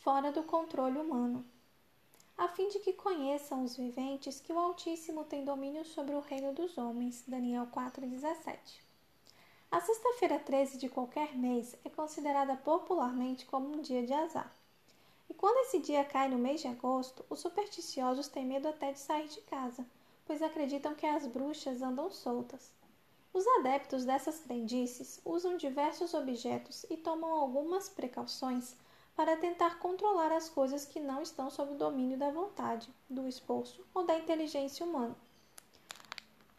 fora do controle humano, a fim de que conheçam os viventes que o Altíssimo tem domínio sobre o reino dos homens. Daniel 4,17. A sexta-feira 13 de qualquer mês é considerada popularmente como um dia de azar. E quando esse dia cai no mês de agosto, os supersticiosos têm medo até de sair de casa, pois acreditam que as bruxas andam soltas. Os adeptos dessas crendices usam diversos objetos e tomam algumas precauções para tentar controlar as coisas que não estão sob o domínio da vontade, do esforço ou da inteligência humana.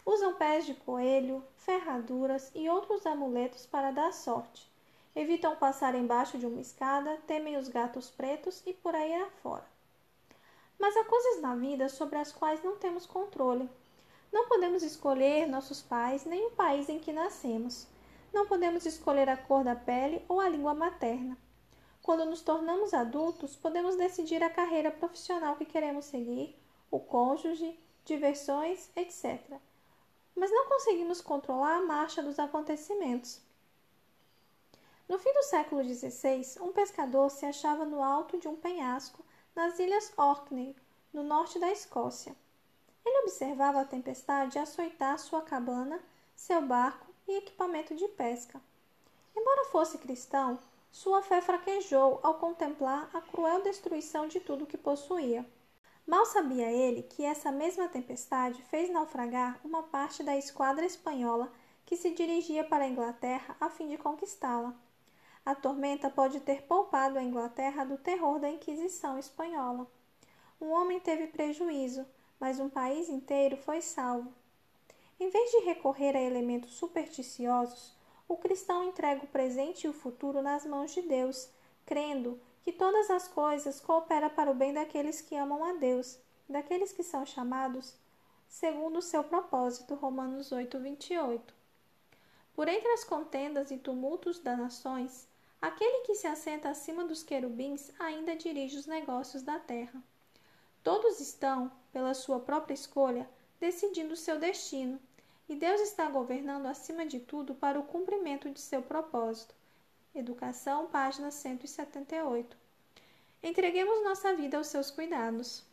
Usam pés de coelho, ferraduras e outros amuletos para dar sorte. Evitam passar embaixo de uma escada, temem os gatos pretos e por aí afora. Mas há coisas na vida sobre as quais não temos controle não podemos escolher nossos pais nem o país em que nascemos. Não podemos escolher a cor da pele ou a língua materna. Quando nos tornamos adultos, podemos decidir a carreira profissional que queremos seguir, o cônjuge, diversões, etc. Mas não conseguimos controlar a marcha dos acontecimentos. No fim do século XVI, um pescador se achava no alto de um penhasco nas ilhas Orkney, no norte da Escócia. Ele observava a tempestade açoitar sua cabana, seu barco e equipamento de pesca. Embora fosse cristão, sua fé fraquejou ao contemplar a cruel destruição de tudo que possuía. Mal sabia ele que essa mesma tempestade fez naufragar uma parte da esquadra espanhola que se dirigia para a Inglaterra a fim de conquistá-la. A tormenta pode ter poupado a Inglaterra do terror da Inquisição espanhola. Um homem teve prejuízo, mas um país inteiro foi salvo. Em vez de recorrer a elementos supersticiosos, o cristão entrega o presente e o futuro nas mãos de Deus, crendo que todas as coisas cooperam para o bem daqueles que amam a Deus, daqueles que são chamados segundo o seu propósito. Romanos 8, 28. Por entre as contendas e tumultos das nações, aquele que se assenta acima dos querubins ainda dirige os negócios da terra. Todos estão, pela sua própria escolha, decidindo seu destino, e Deus está governando acima de tudo para o cumprimento de seu propósito. Educação, página 178. Entreguemos nossa vida aos seus cuidados.